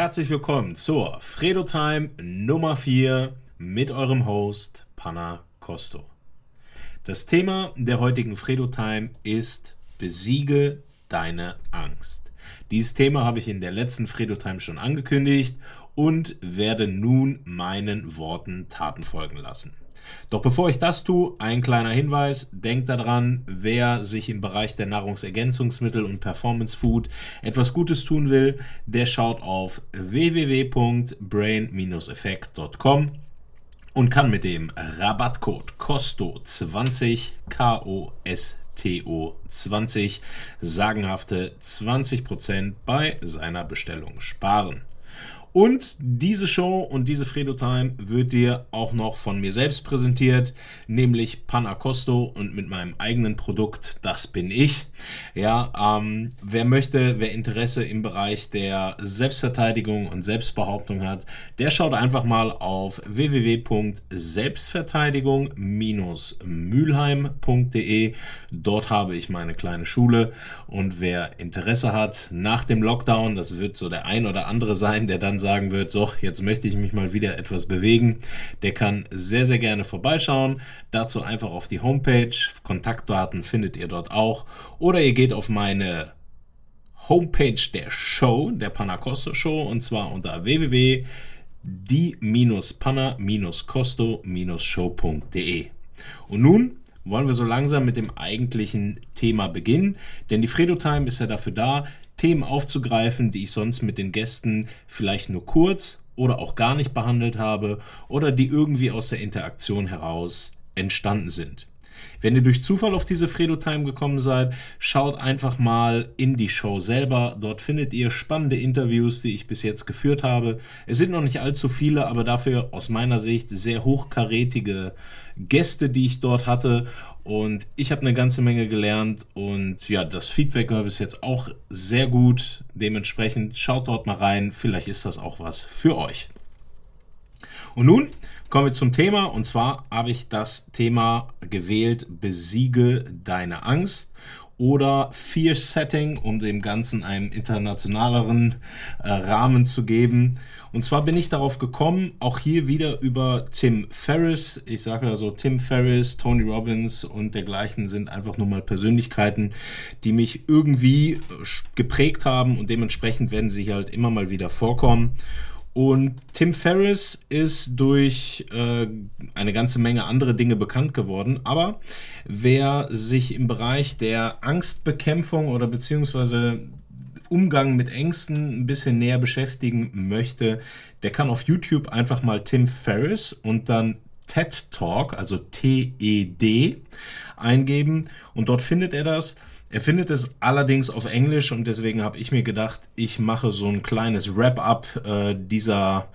Herzlich willkommen zur Fredo Time Nummer 4 mit eurem Host Panna Costo. Das Thema der heutigen Fredo Time ist Besiege deine Angst. Dieses Thema habe ich in der letzten Fredo Time schon angekündigt und werde nun meinen Worten Taten folgen lassen. Doch bevor ich das tue, ein kleiner Hinweis. Denkt daran, wer sich im Bereich der Nahrungsergänzungsmittel und Performance Food etwas Gutes tun will, der schaut auf www.brain-effekt.com und kann mit dem Rabattcode COSTO20 K-O-S-T-O 20 sagenhafte 20% bei seiner Bestellung sparen. Und diese Show und diese Fredo Time wird dir auch noch von mir selbst präsentiert, nämlich Panacosto und mit meinem eigenen Produkt, das bin ich. Ja, ähm, wer möchte, wer Interesse im Bereich der Selbstverteidigung und Selbstbehauptung hat, der schaut einfach mal auf www.selbstverteidigung-mülheim.de. Dort habe ich meine kleine Schule und wer Interesse hat nach dem Lockdown, das wird so der ein oder andere sein, der dann sagen wird, so, jetzt möchte ich mich mal wieder etwas bewegen, der kann sehr, sehr gerne vorbeischauen. Dazu einfach auf die Homepage. Kontaktdaten findet ihr dort auch. Oder ihr geht auf meine Homepage der Show, der Panacosto Show, und zwar unter www.die-panna-costo-show.de. Und nun wollen wir so langsam mit dem eigentlichen Thema beginnen, denn die Fredo Time ist ja dafür da, Themen aufzugreifen, die ich sonst mit den Gästen vielleicht nur kurz oder auch gar nicht behandelt habe oder die irgendwie aus der Interaktion heraus entstanden sind. Wenn ihr durch Zufall auf diese Fredo Time gekommen seid, schaut einfach mal in die Show selber. Dort findet ihr spannende Interviews, die ich bis jetzt geführt habe. Es sind noch nicht allzu viele, aber dafür aus meiner Sicht sehr hochkarätige Gäste, die ich dort hatte. Und ich habe eine ganze Menge gelernt und ja, das Feedback war bis jetzt auch sehr gut. Dementsprechend schaut dort mal rein, vielleicht ist das auch was für euch. Und nun kommen wir zum Thema und zwar habe ich das Thema gewählt, besiege deine Angst oder Fear Setting, um dem Ganzen einen internationaleren äh, Rahmen zu geben. Und zwar bin ich darauf gekommen, auch hier wieder über Tim Ferriss. Ich sage ja so, Tim Ferriss, Tony Robbins und dergleichen sind einfach nur mal Persönlichkeiten, die mich irgendwie äh, geprägt haben und dementsprechend werden sie halt immer mal wieder vorkommen. Und Tim Ferriss ist durch äh, eine ganze Menge andere Dinge bekannt geworden. Aber wer sich im Bereich der Angstbekämpfung oder beziehungsweise Umgang mit Ängsten ein bisschen näher beschäftigen möchte, der kann auf YouTube einfach mal Tim Ferriss und dann TED Talk, also T-E-D, eingeben und dort findet er das. Er findet es allerdings auf Englisch und deswegen habe ich mir gedacht, ich mache so ein kleines Wrap-up äh, dieser,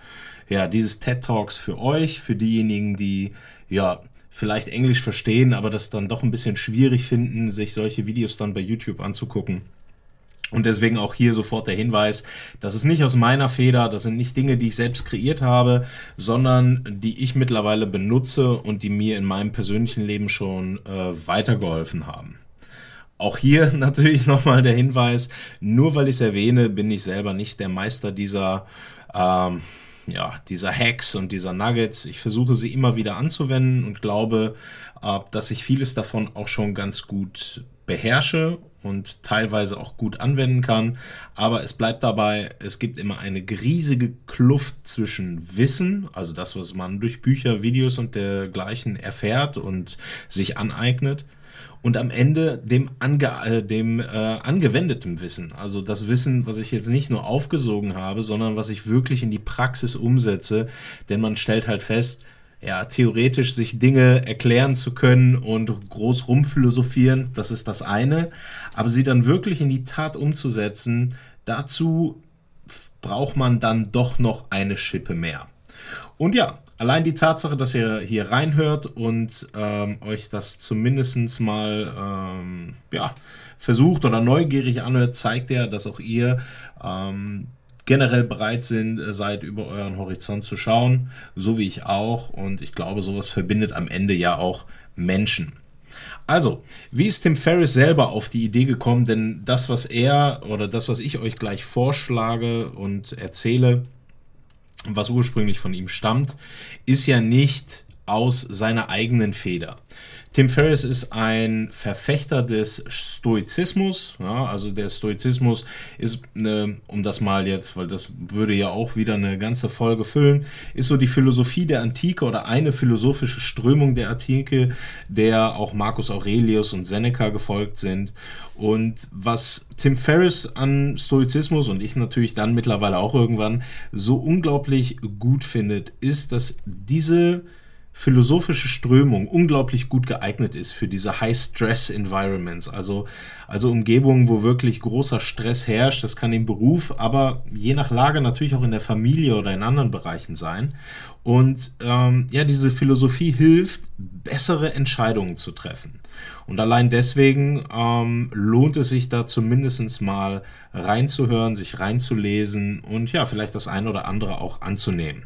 ja, dieses TED Talks für euch, für diejenigen, die ja vielleicht Englisch verstehen, aber das dann doch ein bisschen schwierig finden, sich solche Videos dann bei YouTube anzugucken. Und deswegen auch hier sofort der Hinweis, das ist nicht aus meiner Feder, das sind nicht Dinge, die ich selbst kreiert habe, sondern die ich mittlerweile benutze und die mir in meinem persönlichen Leben schon äh, weitergeholfen haben. Auch hier natürlich nochmal der Hinweis, nur weil ich es erwähne, bin ich selber nicht der Meister dieser, ähm, ja, dieser Hacks und dieser Nuggets. Ich versuche sie immer wieder anzuwenden und glaube, äh, dass ich vieles davon auch schon ganz gut beherrsche und teilweise auch gut anwenden kann. Aber es bleibt dabei, es gibt immer eine riesige Kluft zwischen Wissen, also das, was man durch Bücher, Videos und dergleichen erfährt und sich aneignet, und am Ende dem, ange, äh, dem äh, angewendeten Wissen. Also das Wissen, was ich jetzt nicht nur aufgesogen habe, sondern was ich wirklich in die Praxis umsetze. Denn man stellt halt fest, ja, theoretisch sich Dinge erklären zu können und groß rumphilosophieren, das ist das eine. Aber sie dann wirklich in die Tat umzusetzen, dazu braucht man dann doch noch eine Schippe mehr. Und ja, allein die Tatsache, dass ihr hier reinhört und ähm, euch das zumindest mal ähm, ja, versucht oder neugierig anhört, zeigt ja, dass auch ihr ähm, generell bereit sind, äh, seid, über euren Horizont zu schauen, so wie ich auch. Und ich glaube, sowas verbindet am Ende ja auch Menschen. Also, wie ist Tim Ferriss selber auf die Idee gekommen? Denn das, was er oder das, was ich euch gleich vorschlage und erzähle, was ursprünglich von ihm stammt, ist ja nicht aus seiner eigenen Feder. Tim Ferriss ist ein Verfechter des Stoizismus. Ja, also der Stoizismus ist, eine, um das mal jetzt, weil das würde ja auch wieder eine ganze Folge füllen, ist so die Philosophie der Antike oder eine philosophische Strömung der Antike, der auch Marcus Aurelius und Seneca gefolgt sind. Und was Tim Ferriss an Stoizismus und ich natürlich dann mittlerweile auch irgendwann so unglaublich gut findet, ist, dass diese philosophische Strömung unglaublich gut geeignet ist für diese High-Stress-Environments, also, also Umgebungen, wo wirklich großer Stress herrscht. Das kann im Beruf, aber je nach Lage natürlich auch in der Familie oder in anderen Bereichen sein. Und ähm, ja, diese Philosophie hilft, bessere Entscheidungen zu treffen. Und allein deswegen ähm, lohnt es sich da zumindest mal reinzuhören, sich reinzulesen und ja, vielleicht das eine oder andere auch anzunehmen.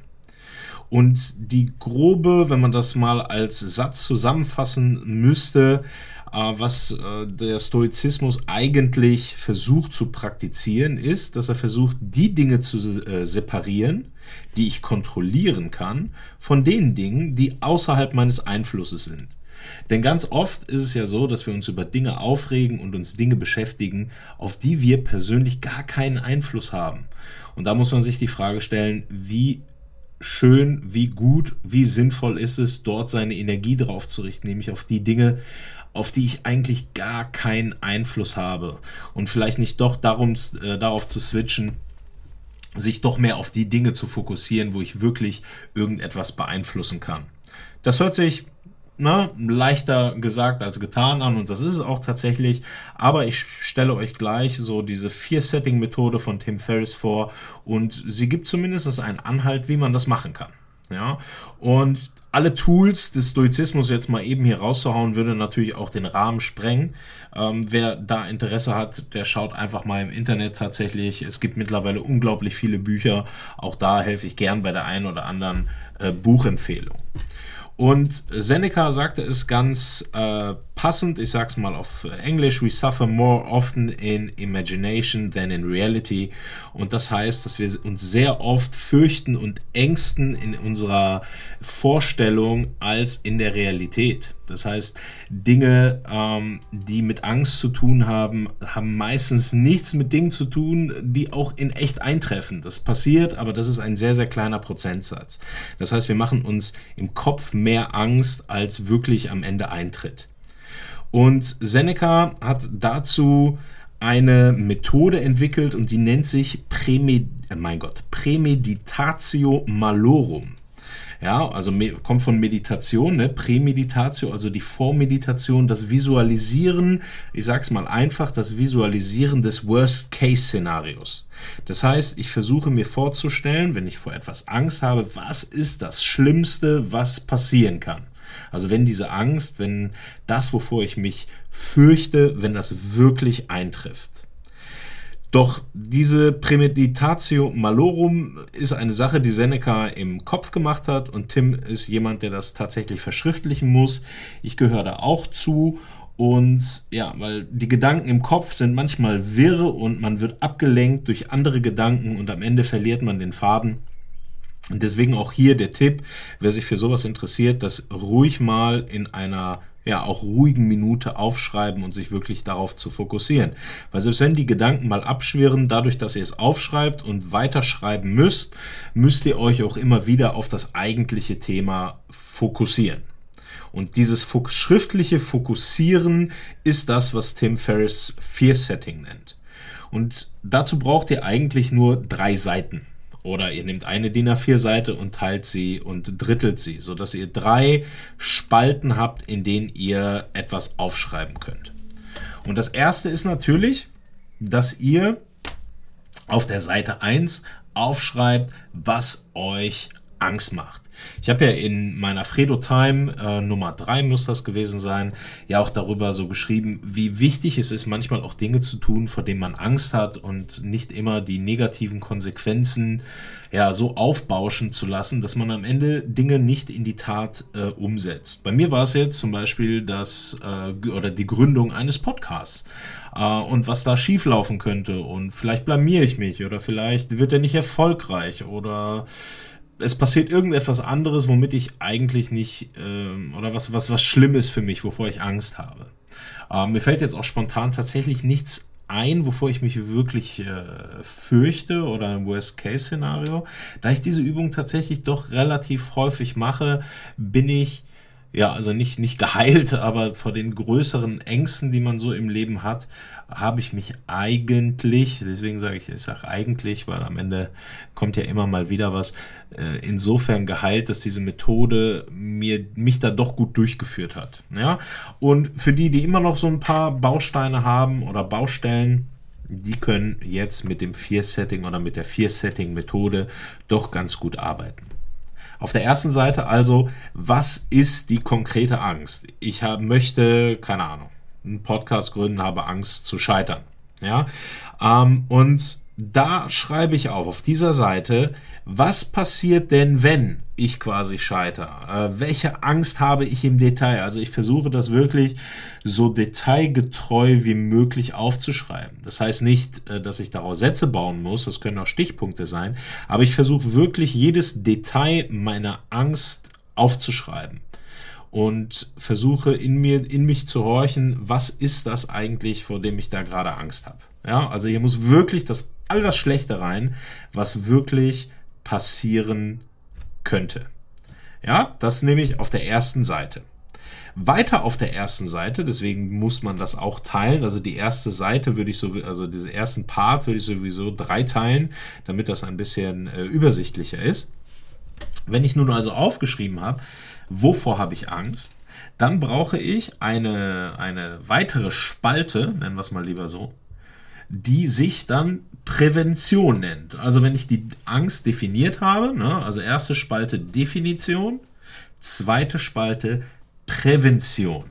Und die grobe, wenn man das mal als Satz zusammenfassen müsste, äh, was äh, der Stoizismus eigentlich versucht zu praktizieren, ist, dass er versucht, die Dinge zu äh, separieren, die ich kontrollieren kann, von den Dingen, die außerhalb meines Einflusses sind. Denn ganz oft ist es ja so, dass wir uns über Dinge aufregen und uns Dinge beschäftigen, auf die wir persönlich gar keinen Einfluss haben. Und da muss man sich die Frage stellen, wie schön, wie gut, wie sinnvoll ist es, dort seine Energie drauf zu richten, nämlich auf die Dinge, auf die ich eigentlich gar keinen Einfluss habe. Und vielleicht nicht doch darum, äh, darauf zu switchen, sich doch mehr auf die Dinge zu fokussieren, wo ich wirklich irgendetwas beeinflussen kann. Das hört sich ne, leichter gesagt als getan an und das ist es auch tatsächlich. Aber ich stelle euch gleich so diese Vier-Setting-Methode von Tim Ferriss vor und sie gibt zumindest einen Anhalt, wie man das machen kann. Ja, und alle Tools des Stoizismus jetzt mal eben hier rauszuhauen, würde natürlich auch den Rahmen sprengen. Ähm, wer da Interesse hat, der schaut einfach mal im Internet tatsächlich. Es gibt mittlerweile unglaublich viele Bücher. Auch da helfe ich gern bei der einen oder anderen äh, Buchempfehlung. Und Seneca sagte es ganz äh, passend, ich sag's mal auf Englisch, we suffer more often in imagination than in reality. Und das heißt, dass wir uns sehr oft fürchten und ängsten in unserer Vorstellung als in der Realität. Das heißt, Dinge, ähm, die mit Angst zu tun haben, haben meistens nichts mit Dingen zu tun, die auch in echt eintreffen. Das passiert, aber das ist ein sehr, sehr kleiner Prozentsatz. Das heißt, wir machen uns im Kopf mehr Angst, als wirklich am Ende eintritt. Und Seneca hat dazu eine Methode entwickelt und die nennt sich Prämed äh, mein Gott, Prämeditatio Malorum. Ja, also kommt von Meditation, ne? Prämeditatio, also die Vormeditation, das Visualisieren, ich sag's mal einfach, das Visualisieren des Worst-Case-Szenarios. Das heißt, ich versuche mir vorzustellen, wenn ich vor etwas Angst habe, was ist das Schlimmste, was passieren kann. Also wenn diese Angst, wenn das, wovor ich mich fürchte, wenn das wirklich eintrifft. Doch diese Premeditatio Malorum ist eine Sache, die Seneca im Kopf gemacht hat und Tim ist jemand, der das tatsächlich verschriftlichen muss. Ich gehöre da auch zu und ja, weil die Gedanken im Kopf sind manchmal wirre und man wird abgelenkt durch andere Gedanken und am Ende verliert man den Faden. Deswegen auch hier der Tipp, wer sich für sowas interessiert, das ruhig mal in einer ja auch ruhigen Minute aufschreiben und sich wirklich darauf zu fokussieren. Weil selbst wenn die Gedanken mal abschwirren, dadurch, dass ihr es aufschreibt und weiterschreiben müsst, müsst ihr euch auch immer wieder auf das eigentliche Thema fokussieren. Und dieses schriftliche Fokussieren ist das, was Tim Ferriss Fear Setting nennt. Und dazu braucht ihr eigentlich nur drei Seiten. Oder ihr nehmt eine DIN A4-Seite und teilt sie und drittelt sie, sodass ihr drei Spalten habt, in denen ihr etwas aufschreiben könnt. Und das erste ist natürlich, dass ihr auf der Seite 1 aufschreibt, was euch Angst macht. Ich habe ja in meiner Fredo Time äh, Nummer 3 muss das gewesen sein, ja auch darüber so geschrieben, wie wichtig es ist, manchmal auch Dinge zu tun, vor denen man Angst hat und nicht immer die negativen Konsequenzen ja so aufbauschen zu lassen, dass man am Ende Dinge nicht in die Tat äh, umsetzt. Bei mir war es jetzt zum Beispiel das äh, oder die Gründung eines Podcasts äh, und was da schieflaufen könnte und vielleicht blamiere ich mich oder vielleicht wird er nicht erfolgreich oder es passiert irgendetwas anderes, womit ich eigentlich nicht, äh, oder was, was, was schlimm ist für mich, wovor ich Angst habe. Äh, mir fällt jetzt auch spontan tatsächlich nichts ein, wovor ich mich wirklich äh, fürchte oder ein Worst-Case-Szenario. Da ich diese Übung tatsächlich doch relativ häufig mache, bin ich ja, also nicht, nicht geheilt, aber vor den größeren Ängsten, die man so im Leben hat, habe ich mich eigentlich, deswegen sage ich, ich sage eigentlich, weil am Ende kommt ja immer mal wieder was, äh, insofern geheilt, dass diese Methode mir, mich da doch gut durchgeführt hat. Ja? Und für die, die immer noch so ein paar Bausteine haben oder Baustellen, die können jetzt mit dem Vier-Setting oder mit der Vier-Setting-Methode doch ganz gut arbeiten. Auf der ersten Seite also, was ist die konkrete Angst? Ich hab, möchte, keine Ahnung, einen Podcast gründen, habe Angst zu scheitern. Ja, ähm, und da schreibe ich auch auf dieser Seite, was passiert denn, wenn ich quasi scheitere? Äh, welche Angst habe ich im Detail? Also ich versuche das wirklich so detailgetreu wie möglich aufzuschreiben. Das heißt nicht, äh, dass ich daraus Sätze bauen muss, das können auch Stichpunkte sein, aber ich versuche wirklich jedes Detail meiner Angst aufzuschreiben und versuche in mir, in mich zu horchen, was ist das eigentlich, vor dem ich da gerade Angst habe. Ja, also hier muss wirklich das all das Schlechte rein, was wirklich passieren könnte. Ja, das nehme ich auf der ersten Seite. Weiter auf der ersten Seite, deswegen muss man das auch teilen. Also die erste Seite würde ich so, also diesen ersten Part würde ich sowieso drei teilen, damit das ein bisschen äh, übersichtlicher ist. Wenn ich nun also aufgeschrieben habe, wovor habe ich Angst, dann brauche ich eine, eine weitere Spalte, nennen wir es mal lieber so, die sich dann Prävention nennt. Also wenn ich die Angst definiert habe, ne, also erste Spalte Definition, zweite Spalte Prävention.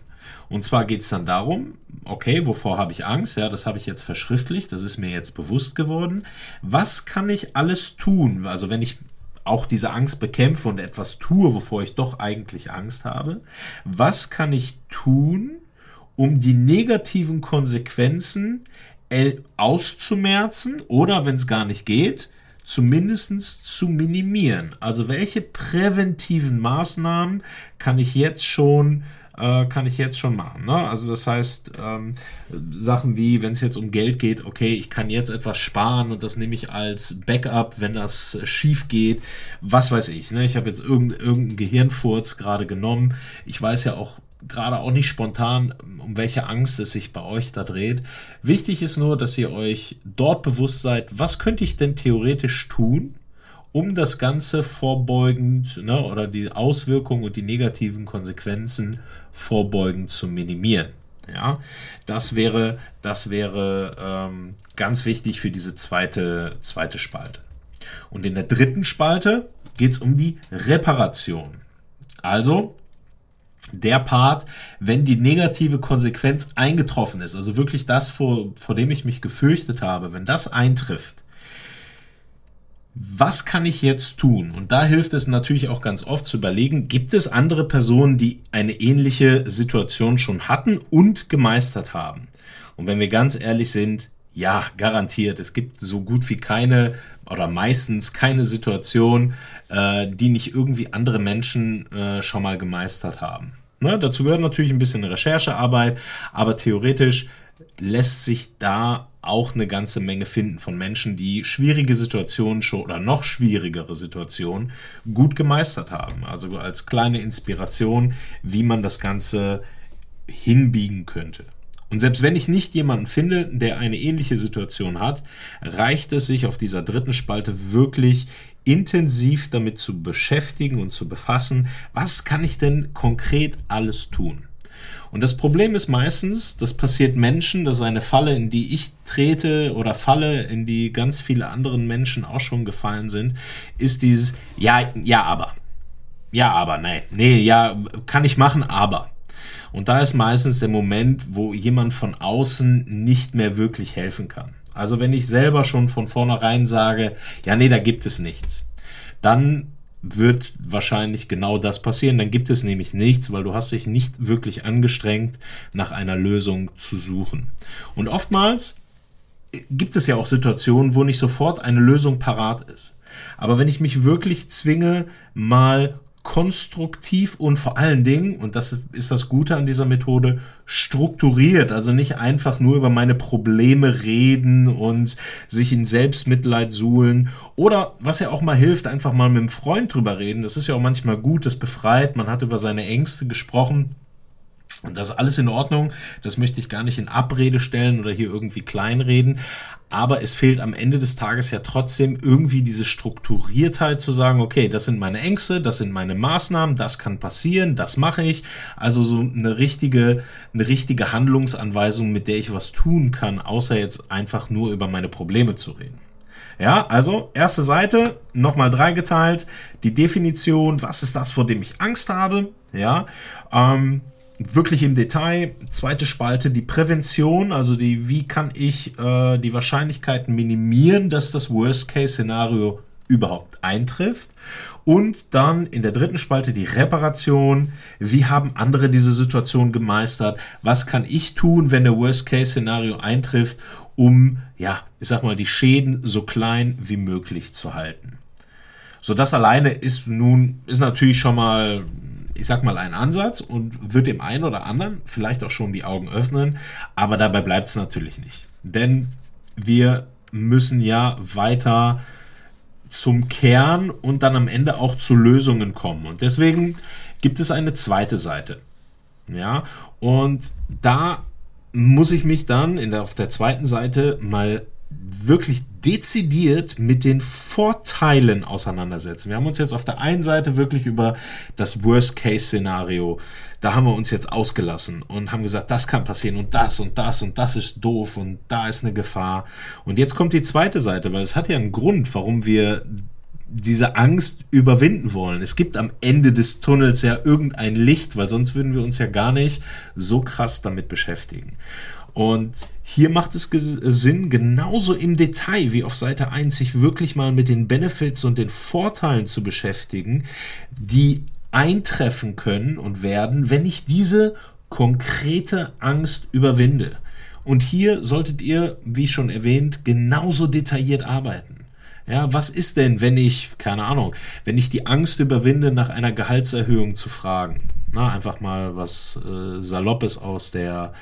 Und zwar geht es dann darum, okay, wovor habe ich Angst? Ja, das habe ich jetzt verschriftlicht, das ist mir jetzt bewusst geworden. Was kann ich alles tun? Also wenn ich auch diese Angst bekämpfe und etwas tue, wovor ich doch eigentlich Angst habe, was kann ich tun, um die negativen Konsequenzen auszumerzen oder, wenn es gar nicht geht, zumindest zu minimieren. Also welche präventiven Maßnahmen kann ich jetzt schon äh, kann ich jetzt schon machen. Ne? Also das heißt, ähm, Sachen wie, wenn es jetzt um Geld geht, okay, ich kann jetzt etwas sparen und das nehme ich als Backup, wenn das schief geht. Was weiß ich. Ne? Ich habe jetzt irgendeinen irgendein Gehirnfurz gerade genommen. Ich weiß ja auch gerade auch nicht spontan, um welche Angst es sich bei euch da dreht. Wichtig ist nur, dass ihr euch dort bewusst seid, was könnte ich denn theoretisch tun, um das Ganze vorbeugend ne, oder die Auswirkungen und die negativen Konsequenzen vorbeugend zu minimieren. Ja, das wäre, das wäre ähm, ganz wichtig für diese zweite, zweite Spalte. Und in der dritten Spalte geht es um die Reparation. Also, der Part, wenn die negative Konsequenz eingetroffen ist, also wirklich das, vor, vor dem ich mich gefürchtet habe, wenn das eintrifft, was kann ich jetzt tun? Und da hilft es natürlich auch ganz oft zu überlegen, gibt es andere Personen, die eine ähnliche Situation schon hatten und gemeistert haben? Und wenn wir ganz ehrlich sind, ja, garantiert. Es gibt so gut wie keine oder meistens keine Situation, äh, die nicht irgendwie andere Menschen äh, schon mal gemeistert haben. Ne, dazu gehört natürlich ein bisschen Recherchearbeit, aber theoretisch lässt sich da auch eine ganze Menge finden von Menschen, die schwierige Situationen schon oder noch schwierigere Situationen gut gemeistert haben. Also als kleine Inspiration, wie man das Ganze hinbiegen könnte. Und selbst wenn ich nicht jemanden finde, der eine ähnliche Situation hat, reicht es sich auf dieser dritten Spalte wirklich intensiv damit zu beschäftigen und zu befassen, was kann ich denn konkret alles tun. Und das Problem ist meistens, das passiert Menschen, das ist eine Falle, in die ich trete oder Falle, in die ganz viele andere Menschen auch schon gefallen sind, ist dieses Ja, ja, aber. Ja, aber, nee, nee, ja, kann ich machen, aber. Und da ist meistens der Moment, wo jemand von außen nicht mehr wirklich helfen kann. Also wenn ich selber schon von vornherein sage, ja, nee, da gibt es nichts, dann wird wahrscheinlich genau das passieren. Dann gibt es nämlich nichts, weil du hast dich nicht wirklich angestrengt, nach einer Lösung zu suchen. Und oftmals gibt es ja auch Situationen, wo nicht sofort eine Lösung parat ist. Aber wenn ich mich wirklich zwinge, mal konstruktiv und vor allen Dingen, und das ist das Gute an dieser Methode, strukturiert. Also nicht einfach nur über meine Probleme reden und sich in Selbstmitleid suhlen. Oder was ja auch mal hilft, einfach mal mit einem Freund drüber reden. Das ist ja auch manchmal gut, das befreit. Man hat über seine Ängste gesprochen. Und das ist alles in Ordnung. Das möchte ich gar nicht in Abrede stellen oder hier irgendwie kleinreden. Aber es fehlt am Ende des Tages ja trotzdem irgendwie diese Strukturiertheit zu sagen, okay, das sind meine Ängste, das sind meine Maßnahmen, das kann passieren, das mache ich. Also so eine richtige, eine richtige Handlungsanweisung, mit der ich was tun kann, außer jetzt einfach nur über meine Probleme zu reden. Ja, also erste Seite, nochmal dreigeteilt, die Definition, was ist das, vor dem ich Angst habe, ja, ähm, wirklich im Detail. Zweite Spalte, die Prävention, also die, wie kann ich äh, die Wahrscheinlichkeiten minimieren, dass das Worst-Case-Szenario überhaupt eintrifft. Und dann in der dritten Spalte die Reparation. Wie haben andere diese Situation gemeistert? Was kann ich tun, wenn der Worst-Case-Szenario eintrifft, um, ja, ich sag mal, die Schäden so klein wie möglich zu halten? So, das alleine ist nun, ist natürlich schon mal ich sag mal, ein Ansatz und wird dem einen oder anderen vielleicht auch schon die Augen öffnen, aber dabei bleibt es natürlich nicht. Denn wir müssen ja weiter zum Kern und dann am Ende auch zu Lösungen kommen. Und deswegen gibt es eine zweite Seite. Ja, und da muss ich mich dann in der, auf der zweiten Seite mal wirklich dezidiert mit den Vorteilen auseinandersetzen. Wir haben uns jetzt auf der einen Seite wirklich über das Worst-Case-Szenario, da haben wir uns jetzt ausgelassen und haben gesagt, das kann passieren und das und das und das ist doof und da ist eine Gefahr. Und jetzt kommt die zweite Seite, weil es hat ja einen Grund, warum wir diese Angst überwinden wollen. Es gibt am Ende des Tunnels ja irgendein Licht, weil sonst würden wir uns ja gar nicht so krass damit beschäftigen. Und hier macht es Sinn, genauso im Detail wie auf Seite 1, sich wirklich mal mit den Benefits und den Vorteilen zu beschäftigen, die eintreffen können und werden, wenn ich diese konkrete Angst überwinde. Und hier solltet ihr, wie schon erwähnt, genauso detailliert arbeiten. Ja, was ist denn, wenn ich, keine Ahnung, wenn ich die Angst überwinde, nach einer Gehaltserhöhung zu fragen? Na, einfach mal was äh, Saloppes aus der,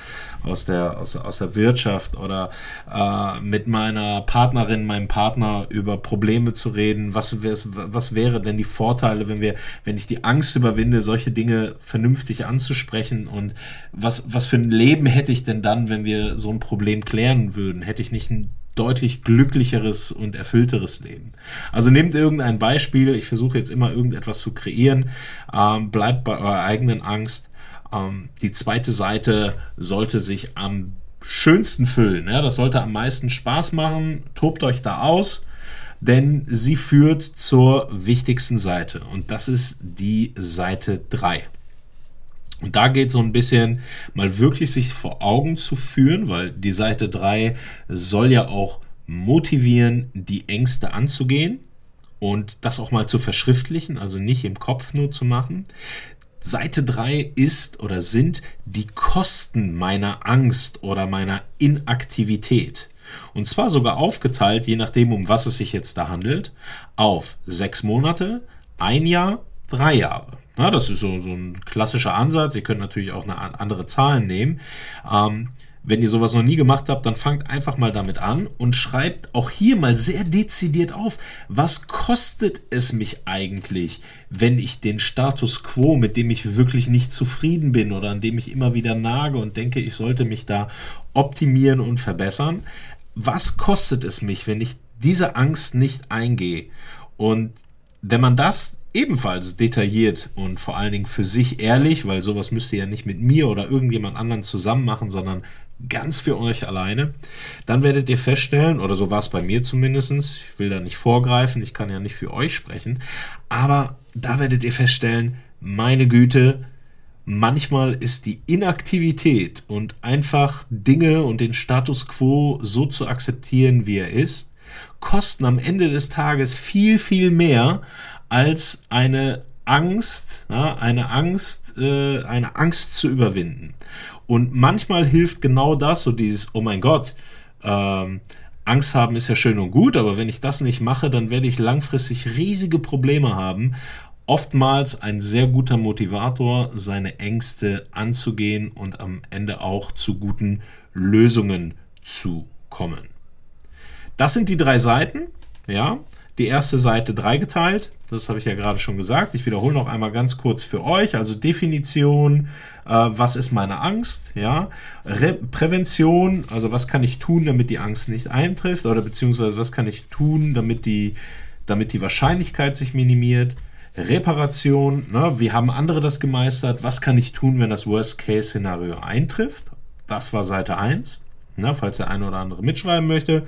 aus der, aus, aus der Wirtschaft oder äh, mit meiner Partnerin, meinem Partner über Probleme zu reden. Was, was wäre denn die Vorteile, wenn wir, wenn ich die Angst überwinde, solche Dinge vernünftig anzusprechen und was, was für ein Leben hätte ich denn dann, wenn wir so ein Problem klären würden? Hätte ich nicht ein deutlich glücklicheres und erfüllteres Leben. Also nehmt irgendein Beispiel, ich versuche jetzt immer irgendetwas zu kreieren, ähm, bleibt bei eurer eigenen Angst. Ähm, die zweite Seite sollte sich am schönsten füllen. Ja? Das sollte am meisten Spaß machen. Tobt euch da aus, denn sie führt zur wichtigsten Seite und das ist die Seite 3. Und da geht so ein bisschen mal wirklich sich vor Augen zu führen, weil die Seite 3 soll ja auch motivieren, die Ängste anzugehen und das auch mal zu verschriftlichen, also nicht im Kopf nur zu machen. Seite 3 ist oder sind die Kosten meiner Angst oder meiner Inaktivität. Und zwar sogar aufgeteilt, je nachdem, um was es sich jetzt da handelt, auf sechs Monate, ein Jahr, drei Jahre. Na, das ist so, so ein klassischer Ansatz. Ihr könnt natürlich auch eine andere Zahlen nehmen. Ähm, wenn ihr sowas noch nie gemacht habt, dann fangt einfach mal damit an und schreibt auch hier mal sehr dezidiert auf, was kostet es mich eigentlich, wenn ich den Status quo, mit dem ich wirklich nicht zufrieden bin oder an dem ich immer wieder nage und denke, ich sollte mich da optimieren und verbessern, was kostet es mich, wenn ich diese Angst nicht eingehe? Und wenn man das ebenfalls detailliert und vor allen Dingen für sich ehrlich, weil sowas müsst ihr ja nicht mit mir oder irgendjemand anderen zusammen machen, sondern ganz für euch alleine, dann werdet ihr feststellen, oder so war es bei mir zumindest, ich will da nicht vorgreifen, ich kann ja nicht für euch sprechen, aber da werdet ihr feststellen, meine Güte, manchmal ist die Inaktivität und einfach Dinge und den Status quo so zu akzeptieren, wie er ist, kosten am Ende des Tages viel, viel mehr als eine Angst, ja, eine Angst, äh, eine Angst zu überwinden. Und manchmal hilft genau das, so dieses, oh mein Gott, ähm, Angst haben ist ja schön und gut, aber wenn ich das nicht mache, dann werde ich langfristig riesige Probleme haben. Oftmals ein sehr guter Motivator, seine Ängste anzugehen und am Ende auch zu guten Lösungen zu kommen. Das sind die drei Seiten, ja. Die erste Seite dreigeteilt, das habe ich ja gerade schon gesagt. Ich wiederhole noch einmal ganz kurz für euch. Also Definition, äh, was ist meine Angst? Ja, Re Prävention, also was kann ich tun, damit die Angst nicht eintrifft oder beziehungsweise was kann ich tun, damit die, damit die Wahrscheinlichkeit sich minimiert. Reparation, ne, wie haben andere das gemeistert? Was kann ich tun, wenn das Worst-Case-Szenario eintrifft? Das war Seite 1, ne, falls der eine oder andere mitschreiben möchte.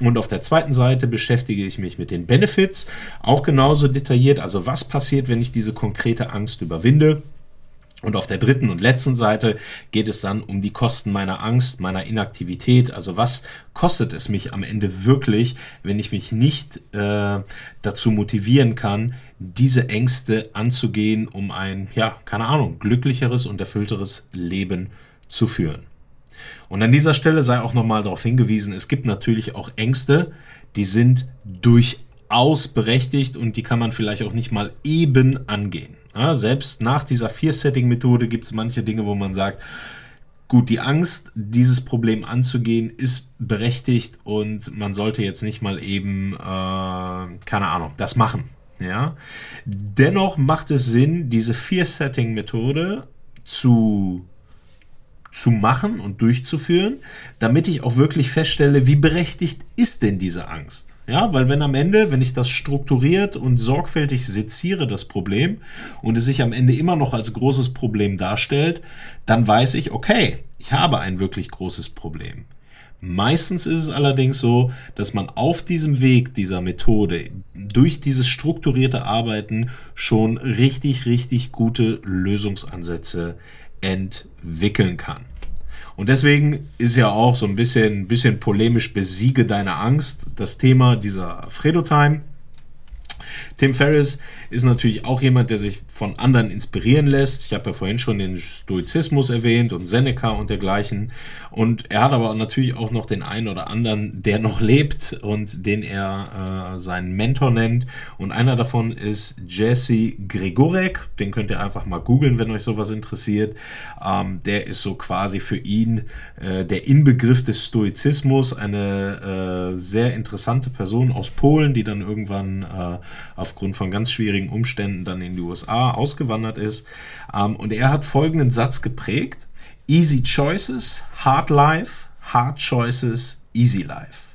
Und auf der zweiten Seite beschäftige ich mich mit den Benefits, auch genauso detailliert. Also was passiert, wenn ich diese konkrete Angst überwinde? Und auf der dritten und letzten Seite geht es dann um die Kosten meiner Angst, meiner Inaktivität. Also was kostet es mich am Ende wirklich, wenn ich mich nicht äh, dazu motivieren kann, diese Ängste anzugehen, um ein, ja, keine Ahnung, glücklicheres und erfüllteres Leben zu führen. Und an dieser Stelle sei auch nochmal darauf hingewiesen, es gibt natürlich auch Ängste, die sind durchaus berechtigt und die kann man vielleicht auch nicht mal eben angehen. Ja, selbst nach dieser Vier-Setting-Methode gibt es manche Dinge, wo man sagt, gut, die Angst, dieses Problem anzugehen, ist berechtigt und man sollte jetzt nicht mal eben, äh, keine Ahnung, das machen. Ja? Dennoch macht es Sinn, diese Vier-Setting-Methode zu zu machen und durchzuführen, damit ich auch wirklich feststelle, wie berechtigt ist denn diese Angst? Ja, weil wenn am Ende, wenn ich das strukturiert und sorgfältig seziere, das Problem, und es sich am Ende immer noch als großes Problem darstellt, dann weiß ich, okay, ich habe ein wirklich großes Problem. Meistens ist es allerdings so, dass man auf diesem Weg dieser Methode durch dieses strukturierte Arbeiten schon richtig, richtig gute Lösungsansätze entwickeln kann. Und deswegen ist ja auch so ein bisschen, bisschen polemisch besiege deine Angst das Thema dieser Fredo-Time. Tim Ferriss ist natürlich auch jemand, der sich von anderen inspirieren lässt. Ich habe ja vorhin schon den Stoizismus erwähnt und Seneca und dergleichen. Und er hat aber natürlich auch noch den einen oder anderen, der noch lebt und den er äh, seinen Mentor nennt. Und einer davon ist Jesse Gregorek. Den könnt ihr einfach mal googeln, wenn euch sowas interessiert. Ähm, der ist so quasi für ihn äh, der Inbegriff des Stoizismus. Eine äh, sehr interessante Person aus Polen, die dann irgendwann äh, aufgrund von ganz schwierigen Umständen dann in die Ausgewandert ist. Ähm, und er hat folgenden Satz geprägt. Easy Choices, Hard Life, Hard Choices, Easy Life.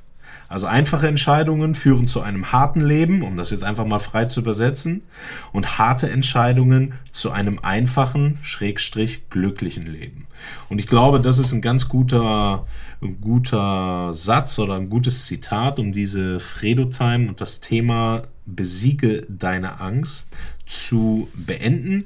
Also einfache Entscheidungen führen zu einem harten Leben, um das jetzt einfach mal frei zu übersetzen, und harte Entscheidungen zu einem einfachen, schrägstrich glücklichen Leben. Und ich glaube, das ist ein ganz guter, ein guter Satz oder ein gutes Zitat, um diese Fredo-Time und das Thema Besiege deine Angst zu beenden.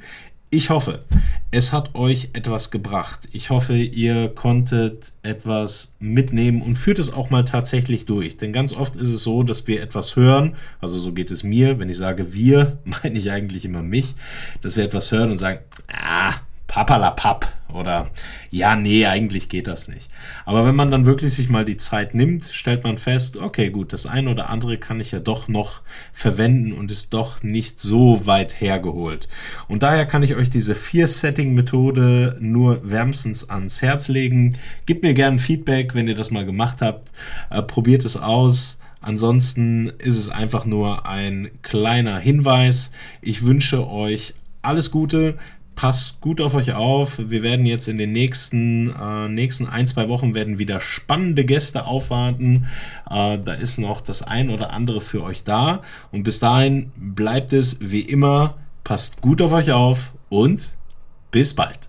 Ich hoffe, es hat euch etwas gebracht. Ich hoffe, ihr konntet etwas mitnehmen und führt es auch mal tatsächlich durch. Denn ganz oft ist es so, dass wir etwas hören, also so geht es mir, wenn ich sage wir, meine ich eigentlich immer mich, dass wir etwas hören und sagen, ah, papalapap oder ja, nee, eigentlich geht das nicht. Aber wenn man dann wirklich sich mal die Zeit nimmt, stellt man fest, okay, gut, das eine oder andere kann ich ja doch noch verwenden und ist doch nicht so weit hergeholt. Und daher kann ich euch diese Vier-Setting-Methode nur wärmstens ans Herz legen. Gebt mir gerne Feedback, wenn ihr das mal gemacht habt. Äh, probiert es aus. Ansonsten ist es einfach nur ein kleiner Hinweis. Ich wünsche euch alles Gute passt gut auf euch auf. Wir werden jetzt in den nächsten, äh, nächsten ein, zwei Wochen werden wieder spannende Gäste aufwarten. Äh, da ist noch das ein oder andere für euch da. Und bis dahin bleibt es wie immer, passt gut auf euch auf und bis bald.